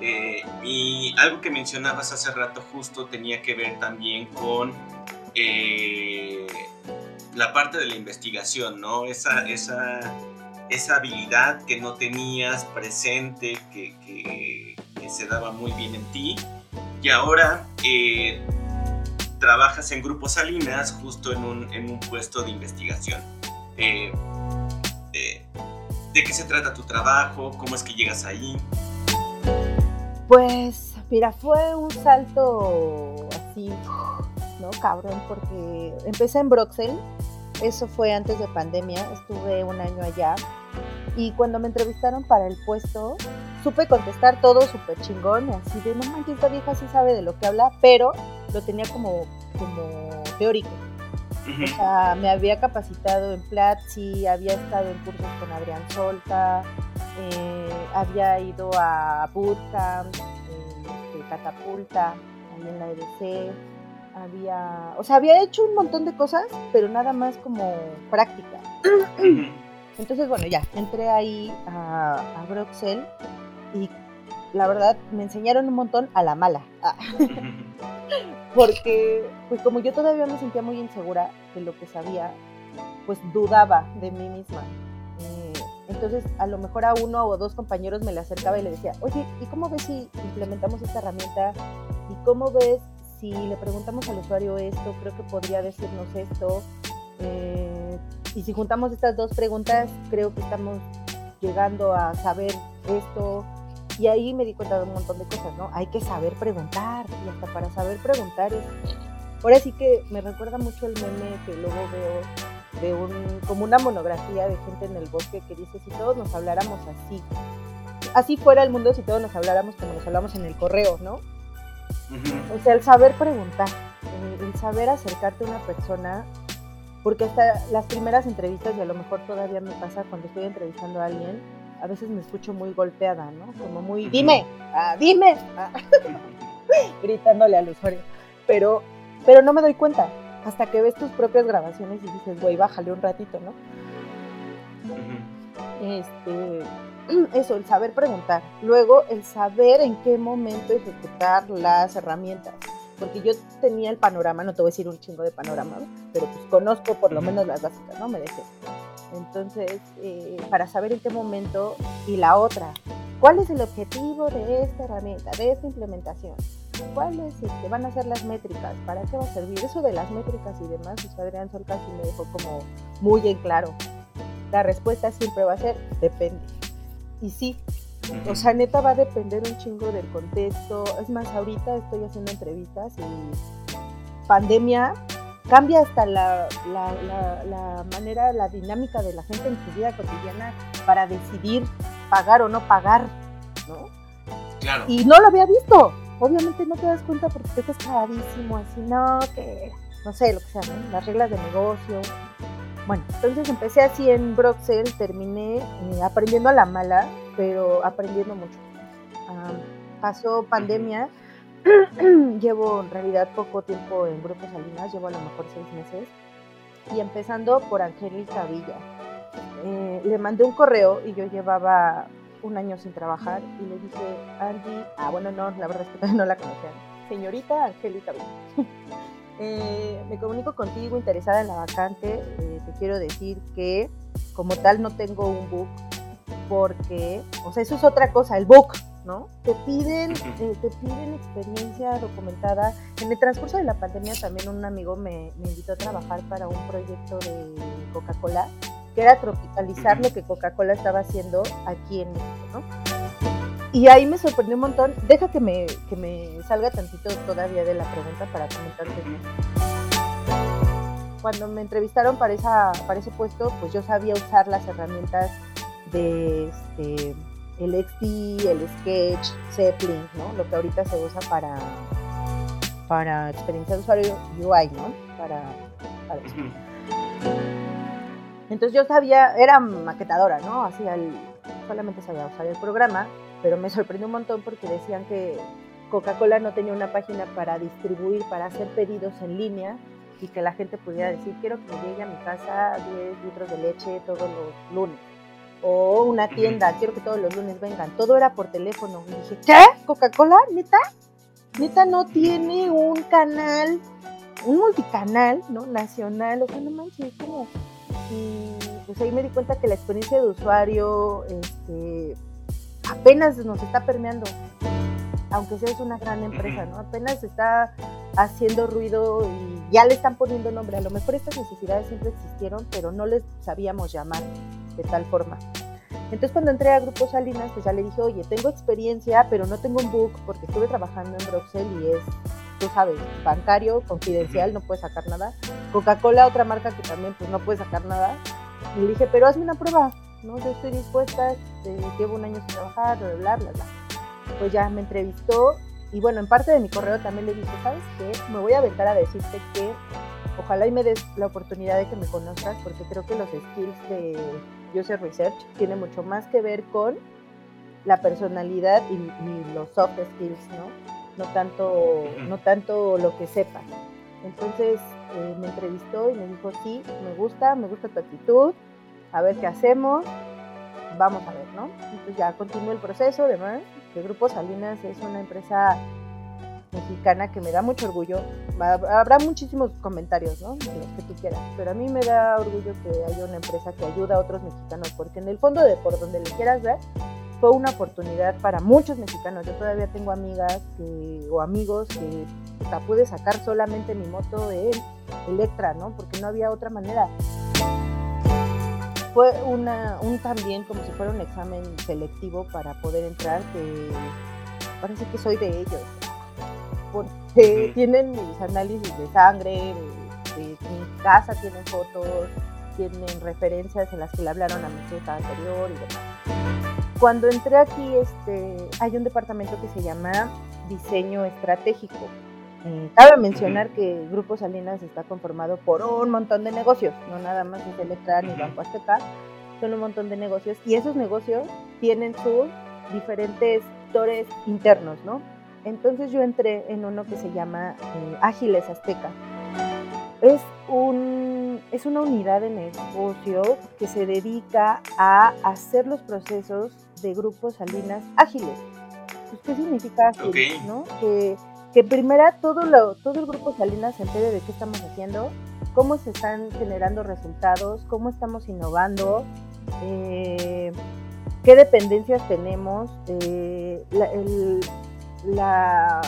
Eh, y algo que mencionabas hace rato justo tenía que ver también con eh, la parte de la investigación, ¿no? Esa, esa, esa habilidad que no tenías presente, que, se daba muy bien en ti, y ahora eh, trabajas en Grupo Salinas justo en un, en un puesto de investigación. Eh, eh, ¿De qué se trata tu trabajo? ¿Cómo es que llegas ahí? Pues, mira, fue un salto así ¿no? Cabrón, porque empecé en Bruxelles, eso fue antes de pandemia, estuve un año allá, y cuando me entrevistaron para el puesto, supe contestar todo súper chingón, así de, no manches, esta vieja sí sabe de lo que habla, pero lo tenía como, como teórico. O sea, me había capacitado en Platzi, había estado en cursos con Adrián Solta, eh, había ido a Bootcamp, eh, Catapulta, ahí en la EDC, había, o sea, había hecho un montón de cosas, pero nada más como práctica. Entonces, bueno, ya, entré ahí a, a Bruxelles y la verdad me enseñaron un montón a la mala. [LAUGHS] Porque, pues como yo todavía me sentía muy insegura de lo que sabía, pues dudaba de mí misma. Eh, entonces, a lo mejor a uno o dos compañeros me le acercaba y le decía, oye, ¿y cómo ves si implementamos esta herramienta? ¿Y cómo ves si le preguntamos al usuario esto, creo que podría decirnos esto. Eh, y si juntamos estas dos preguntas, creo que estamos llegando a saber esto. Y ahí me di cuenta de un montón de cosas, ¿no? Hay que saber preguntar. Y hasta para saber preguntar es... Ahora sí que me recuerda mucho el meme que luego veo de un, como una monografía de gente en el bosque que dice, si todos nos habláramos así, así fuera el mundo si todos nos habláramos como nos hablamos en el correo, ¿no? O sea, el saber preguntar, el, saber acercarte a una persona, porque hasta las primeras entrevistas, y a lo mejor todavía me pasa cuando estoy entrevistando a alguien, a veces me escucho muy golpeada, ¿no? Como muy, dime, ah, dime, ah", [LAUGHS] gritándole al usuario. Pero, pero no me doy cuenta, hasta que ves tus propias grabaciones y dices, güey, bájale un ratito, ¿no? Este, [CLEARS THROAT] eso, el saber preguntar. Luego, el saber en qué momento ejecutar las herramientas. Porque yo tenía el panorama, no te voy a decir un chingo de panorama, pero pues conozco por lo menos las básicas, ¿no? Me dejé. Entonces, eh, para saber en qué momento y la otra, ¿cuál es el objetivo de esta herramienta, de esta implementación? ¿Cuáles este, van a ser las métricas? ¿Para qué va a servir? Eso de las métricas y demás, pues Adrián Sol casi me dejó como muy en claro. La respuesta siempre va a ser depende. Y sí, o sea, neta va a depender un chingo del contexto. Es más, ahorita estoy haciendo entrevistas y pandemia cambia hasta la, la, manera, la dinámica de la gente en su vida cotidiana para decidir pagar o no pagar, ¿no? Claro. Y no lo había visto. Obviamente no te das cuenta porque te estás paradísimo, así, no, que, no sé, lo que sea, ¿no? Las reglas de negocio, bueno, entonces empecé así en Bruxelles, terminé eh, aprendiendo a la mala, pero aprendiendo mucho. pasó pandemia, [CLEARS THROAT] llevo en realidad poco tiempo en Grupo Salinas, llevo a lo mejor seis meses, y empezando por Angélica Villa. Eh, le mandé un correo y yo llevaba un año sin trabajar y le dije, Angie, ah bueno, no, la verdad es que no la conocían, señorita Angélica Villa. [LAUGHS] Eh, me comunico contigo interesada en la vacante. Eh, te quiero decir que como tal no tengo un book porque, o sea, eso es otra cosa, el book, ¿no? Te piden, eh, te piden experiencia documentada. En el transcurso de la pandemia también un amigo me, me invitó a trabajar para un proyecto de Coca-Cola que era tropicalizar lo que Coca-Cola estaba haciendo aquí en México, ¿no? Y ahí me sorprendió un montón. Deja que me, que me salga tantito todavía de la pregunta para comentarte. Cuando me entrevistaron para, esa, para ese puesto, pues yo sabía usar las herramientas de este, el XD, el Sketch, Zeppelin, ¿no? Lo que ahorita se usa para, para experiencia de usuario UI, ¿no? Para, para eso. Entonces yo sabía, era maquetadora, ¿no? Hacía el, solamente sabía usar el programa, pero me sorprendió un montón porque decían que Coca-Cola no tenía una página para distribuir, para hacer pedidos en línea y que la gente pudiera decir, quiero que me llegue a mi casa 10 litros de leche todos los lunes. O una tienda, quiero que todos los lunes vengan. Todo era por teléfono. Y dije, ¿qué? ¿Coca-Cola? ¿Neta? ¿Neta no tiene un canal, un multicanal, ¿no? Nacional. O sea, no manches, como y pues ahí me di cuenta que la experiencia de usuario este, apenas nos está permeando, aunque sea es una gran empresa, ¿no? Apenas está haciendo ruido y ya le están poniendo nombre. A lo mejor estas necesidades siempre existieron, pero no les sabíamos llamar de tal forma. Entonces cuando entré a Grupo Salinas, pues ya le dije, oye, tengo experiencia, pero no tengo un book porque estuve trabajando en Bruxelles y es tú sabes, bancario, confidencial, no puedes sacar nada. Coca-Cola, otra marca que también pues no puede sacar nada. Y le dije, pero hazme una prueba, ¿no? Yo estoy dispuesta, este, llevo un año sin trabajar, bla, bla, bla. Pues ya me entrevistó y bueno, en parte de mi correo también le dije, ¿sabes qué? Me voy a aventar a decirte que ojalá y me des la oportunidad de que me conozcas porque creo que los skills de User Research tienen mucho más que ver con la personalidad y, y los soft skills, ¿no? no tanto, no tanto lo que sepa. Entonces eh, me entrevistó y me dijo, sí, me gusta, me gusta tu actitud, a ver qué hacemos, vamos a ver, ¿no? Entonces ya continuó el proceso, además, que Grupo Salinas es una empresa mexicana que me da mucho orgullo. Habrá muchísimos comentarios, ¿no? Los que tú quieras, pero a mí me da orgullo que haya una empresa que ayuda a otros mexicanos, porque en el fondo de por donde le quieras ver, fue una oportunidad para muchos mexicanos. Yo todavía tengo amigas o amigos que la pude sacar solamente mi moto de Electra, ¿no? Porque no había otra manera. Fue una, un también como si fuera un examen selectivo para poder entrar, que parece que soy de ellos, porque tienen mis análisis de sangre, de, mi casa tienen fotos, tienen referencias en las que le hablaron a mi jefa anterior y demás. Cuando entré aquí, este, hay un departamento que se llama diseño estratégico. Eh, cabe mencionar que Grupo Salinas está conformado por un montón de negocios, no nada más es Electra ni Banco Azteca, son un montón de negocios y esos negocios tienen sus diferentes sectores internos, ¿no? Entonces yo entré en uno que se llama eh, Ágiles Azteca. Es, un, es una unidad de negocio que se dedica a hacer los procesos de grupos Salinas ágiles. Pues, ¿Qué significa ágil? ¿no? Que, que primera todo, lo, todo el grupo Salinas se entere de qué estamos haciendo, cómo se están generando resultados, cómo estamos innovando, eh, qué dependencias tenemos, eh, la, la,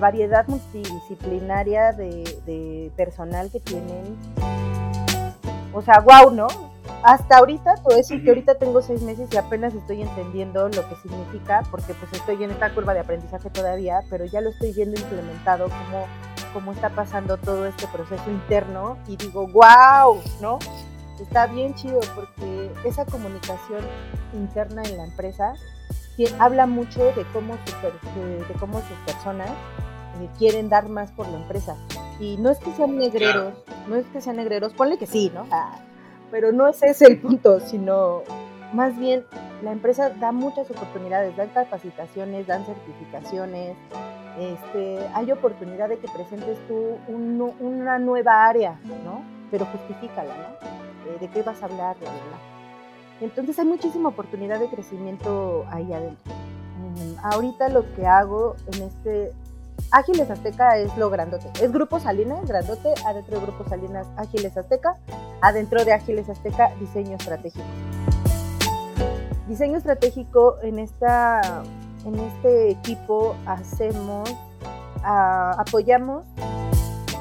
variedad multidisciplinaria de, de, personal que tienen. O sea, wow, ¿no? hasta ahorita, puedo decir que ahorita tengo seis meses y apenas estoy entendiendo lo que significa, porque pues estoy en esta curva de aprendizaje todavía, pero ya lo estoy viendo implementado, cómo, cómo está pasando todo este proceso interno y digo, wow, ¿no? Está bien chido porque esa comunicación interna en la empresa habla mucho de cómo, de, cómo sus personas eh, quieren dar más por la empresa. Y no es que sean negreros, no es que sean negreros, ponle que sí, ¿no? Ah, pero no es ese el punto, sino más bien la empresa da muchas oportunidades, dan capacitaciones, dan certificaciones, este, hay oportunidad de que presentes tú una nueva área, ¿no? Pero justifícala, ¿no? Eh, ¿De qué vas a hablar? Entonces hay muchísima oportunidad de crecimiento ahí adentro. Mm, ahorita lo que hago en este Ágiles Azteca es lo grandote. Es Grupo Salinas, grandote, adentro de Grupo Salinas, Ágiles Azteca, adentro de Ágiles Azteca, diseño estratégico. Diseño estratégico en, esta, en este equipo hacemos, apoyamos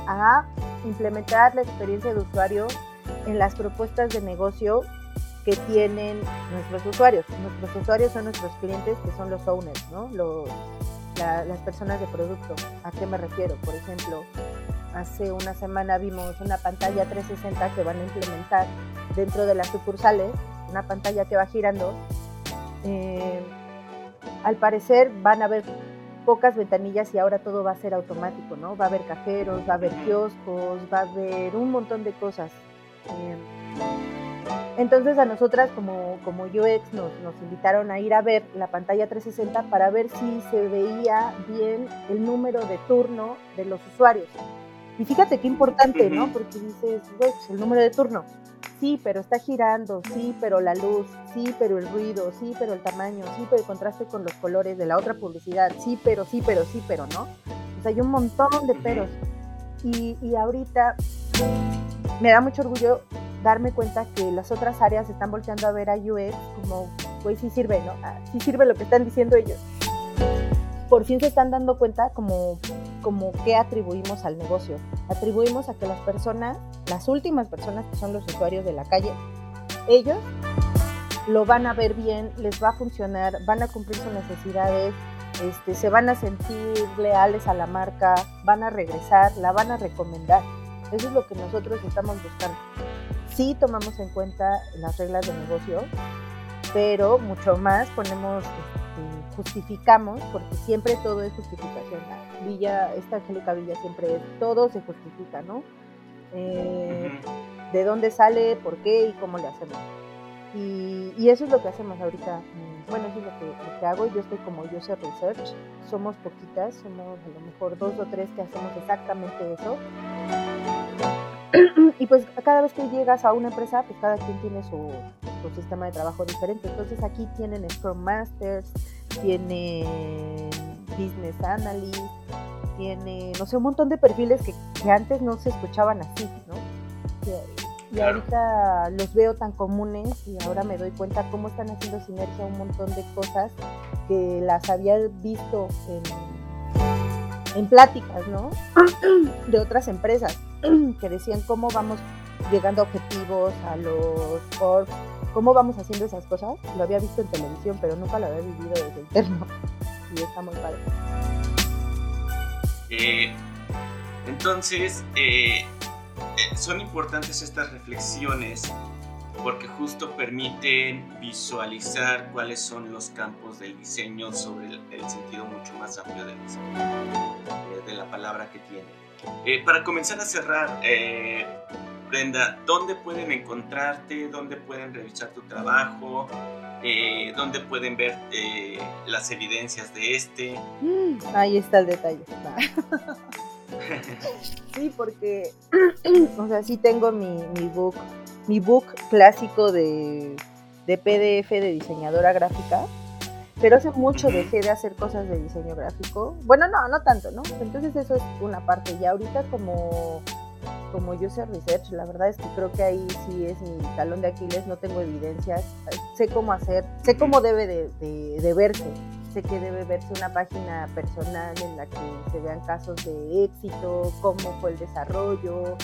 a implementar la experiencia de usuario en las propuestas de negocio que tienen nuestros usuarios. Nuestros usuarios son nuestros clientes, que son los owners, ¿no? Los, las personas de producto. ¿A qué me refiero? Por ejemplo, hace una semana vimos una pantalla 360 que van a implementar dentro de las sucursales, una pantalla que va girando. Eh, al parecer van a haber pocas ventanillas y ahora todo va a ser automático, ¿no? Va a haber cajeros, va a haber kioscos, va a haber un montón de cosas. Eh, entonces a nosotras como, como UX nos, nos invitaron a ir a ver la pantalla 360 para ver si se veía bien el número de turno de los usuarios. Y fíjate qué importante, ¿no? Porque dices, pues, el número de turno. Sí, pero está girando, sí, pero la luz, sí, pero el ruido, sí, pero el tamaño, sí, pero el contraste con los colores de la otra publicidad, sí, pero, sí, pero, sí, pero, ¿no? O sea, hay un montón de peros. Y, y ahorita me da mucho orgullo darme cuenta que las otras áreas están volteando a ver a UX como, pues sí sirve, ¿no? Ah, sí sirve lo que están diciendo ellos. Por fin se están dando cuenta como, como qué atribuimos al negocio. Atribuimos a que las personas, las últimas personas que son los usuarios de la calle, ellos lo van a ver bien, les va a funcionar, van a cumplir sus necesidades, este, se van a sentir leales a la marca, van a regresar, la van a recomendar. Eso es lo que nosotros estamos buscando sí tomamos en cuenta las reglas de negocio, pero mucho más ponemos, este, justificamos, porque siempre todo es justificación. Villa, esta Angélica Villa siempre es, todo se justifica, ¿no? Eh, de dónde sale, por qué y cómo le hacemos. Y, eso es lo que hacemos ahorita. Bueno, eso es lo que, lo que hago. Yo estoy como User Research. Somos poquitas, somos a lo mejor dos o tres que hacemos exactamente eso. [CLEARS THROAT] y pues cada vez que llegas a una empresa, pues cada quien tiene su, sistema de trabajo diferente. Entonces aquí tienen Scrum Masters, tienen Business Analyst, tiene, no sé, un montón de perfiles que, antes no se escuchaban así, ¿no? Y, ahorita los veo tan comunes y ahora me doy cuenta cómo están haciendo sinergia un montón de cosas que las había visto en, en pláticas, ¿no? [CLEARS THROAT] De otras empresas. [CLEARS THROAT] que decían cómo vamos llegando a objetivos, a los orbs, cómo vamos haciendo esas cosas. Lo había visto en televisión, pero nunca lo había vivido desde interno. [LAUGHS] Y está muy padre. Eh, entonces, eh, eh, son importantes estas reflexiones porque justo permiten visualizar cuáles son los campos del diseño sobre el, sentido mucho más amplio del diseño, de la palabra que tiene. Eh, para comenzar a cerrar, eh, Brenda, ¿dónde pueden encontrarte? ¿Dónde pueden revisar tu trabajo? Eh, ¿Dónde pueden ver las evidencias de este? Mm, ahí está el detalle. [LAUGHS] sí, porque, [CLEARS THROAT] o sea, sí tengo mi, book, mi book clásico de PDF de diseñadora gráfica pero hace mucho dejé de hacer cosas de diseño gráfico. Bueno, no, no tanto, ¿no? Entonces eso es una parte. Y ahorita como, como user research, la verdad es que creo que ahí sí es mi talón de Aquiles, no tengo evidencias, sé cómo hacer, sé cómo debe de, verse. Sé que debe verse una página personal en la que se vean casos de éxito, cómo fue el desarrollo,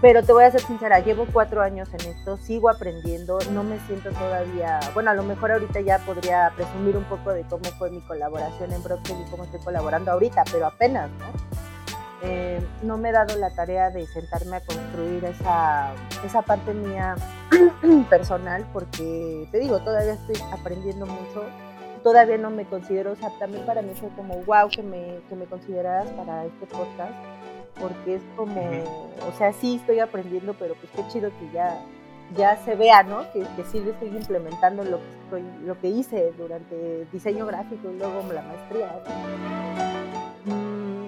pero te voy a ser sincera, llevo cuatro años en esto, sigo aprendiendo, no me siento todavía, bueno, a lo mejor ahorita ya podría presumir un poco de cómo fue mi colaboración en Broadcast y cómo estoy colaborando ahorita, pero apenas, ¿no? Eh, no me he dado la tarea de sentarme a construir esa, esa parte mía [CLEARS THROAT] personal porque, te digo, todavía estoy aprendiendo mucho, todavía no me considero, o sea, también para mí fue como, wow, que me, que me consideraras para este podcast porque es como, o sea, sí estoy aprendiendo, pero pues qué chido que ya, ya se vea, ¿no? Que, que sí estoy implementando lo que, estoy, lo que hice durante diseño gráfico y luego la maestría. Mm,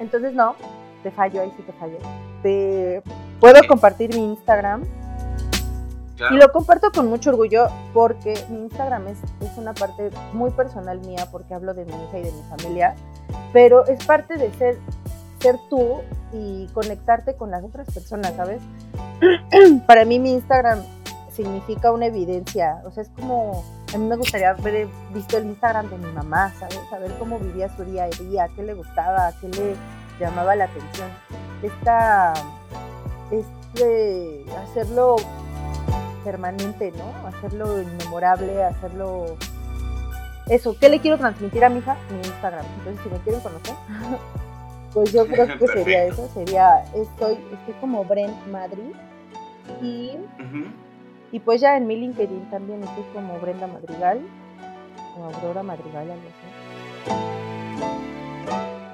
entonces, no, te fallo, ahí sí te fallo. Te, puedo compartir mi Instagram. Y lo comparto con mucho orgullo porque mi Instagram es, es una parte muy personal mía porque hablo de mi hija y de mi familia, pero es parte de ser, ser tú y conectarte con las otras personas, ¿sabes? [CLEARS THROAT] Para mí mi Instagram significa una evidencia, o sea, es como, a mí me gustaría haber visto el Instagram de mi mamá, ¿sabes? Saber cómo vivía su día a día, qué le gustaba, qué le llamaba la atención. Esta, este, hacerlo permanente, ¿no? Hacerlo inmemorable, hacerlo... Eso, ¿qué le quiero transmitir a mi hija? Mi Instagram. Entonces, si me quieren conocer, [LAUGHS] pues yo creo que sería eso, sería, estoy, estoy como Bren Madrid y, y pues ya en mi LinkedIn también estoy como Brenda Madrigal o Aurora Madrigal, algo así.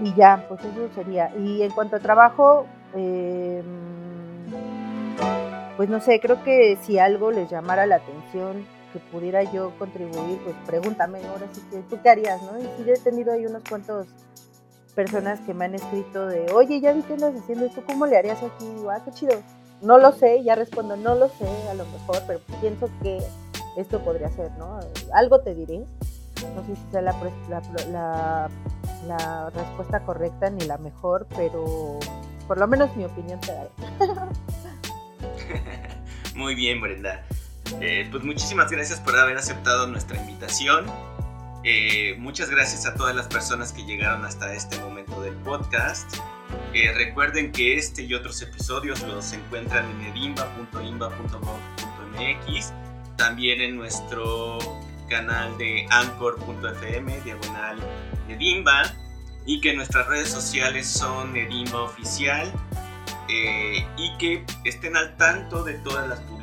Y ya, pues eso sería. Y en cuanto a trabajo, eh, pues no sé, creo que si algo les llamara la atención, que pudiera yo contribuir, pues pregúntame, ahora sí que tú qué harías, ¿no? Y si yo he tenido ahí unos cuantos personas que me han escrito de, oye, ya vi que andas haciendo esto, ¿cómo le harías aquí? ah, qué chido. No lo sé, ya respondo, no lo sé, a lo mejor, pero pienso que esto podría ser, ¿no? Algo te diré. No sé si sea la, la, la respuesta correcta ni la mejor, pero por lo menos mi opinión te daré. [LAUGHS] Muy bien, Brenda. Eh, pues muchísimas gracias por haber aceptado nuestra invitación. Eh, muchas gracias a todas las personas que llegaron hasta este momento del podcast. Eh, recuerden que este y otros episodios los encuentran en edimba.imba.gov.mx, también en nuestro canal de anchor.fm, diagonal edimba, y que nuestras redes sociales son edimba oficial eh, y que estén al tanto de todas las publicaciones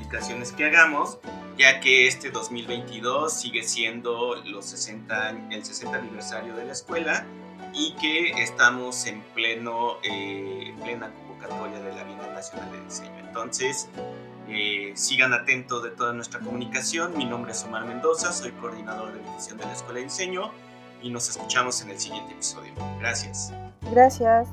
que hagamos, ya que este 2022 sigue siendo los 60, el 60 aniversario de la escuela y que estamos en pleno, eh, plena convocatoria de la Bienal Nacional de Diseño. Entonces, eh, sigan atentos de toda nuestra comunicación. Mi nombre es Omar Mendoza, soy coordinador de difusión de la Escuela de Diseño y nos escuchamos en el siguiente episodio. Gracias. Gracias.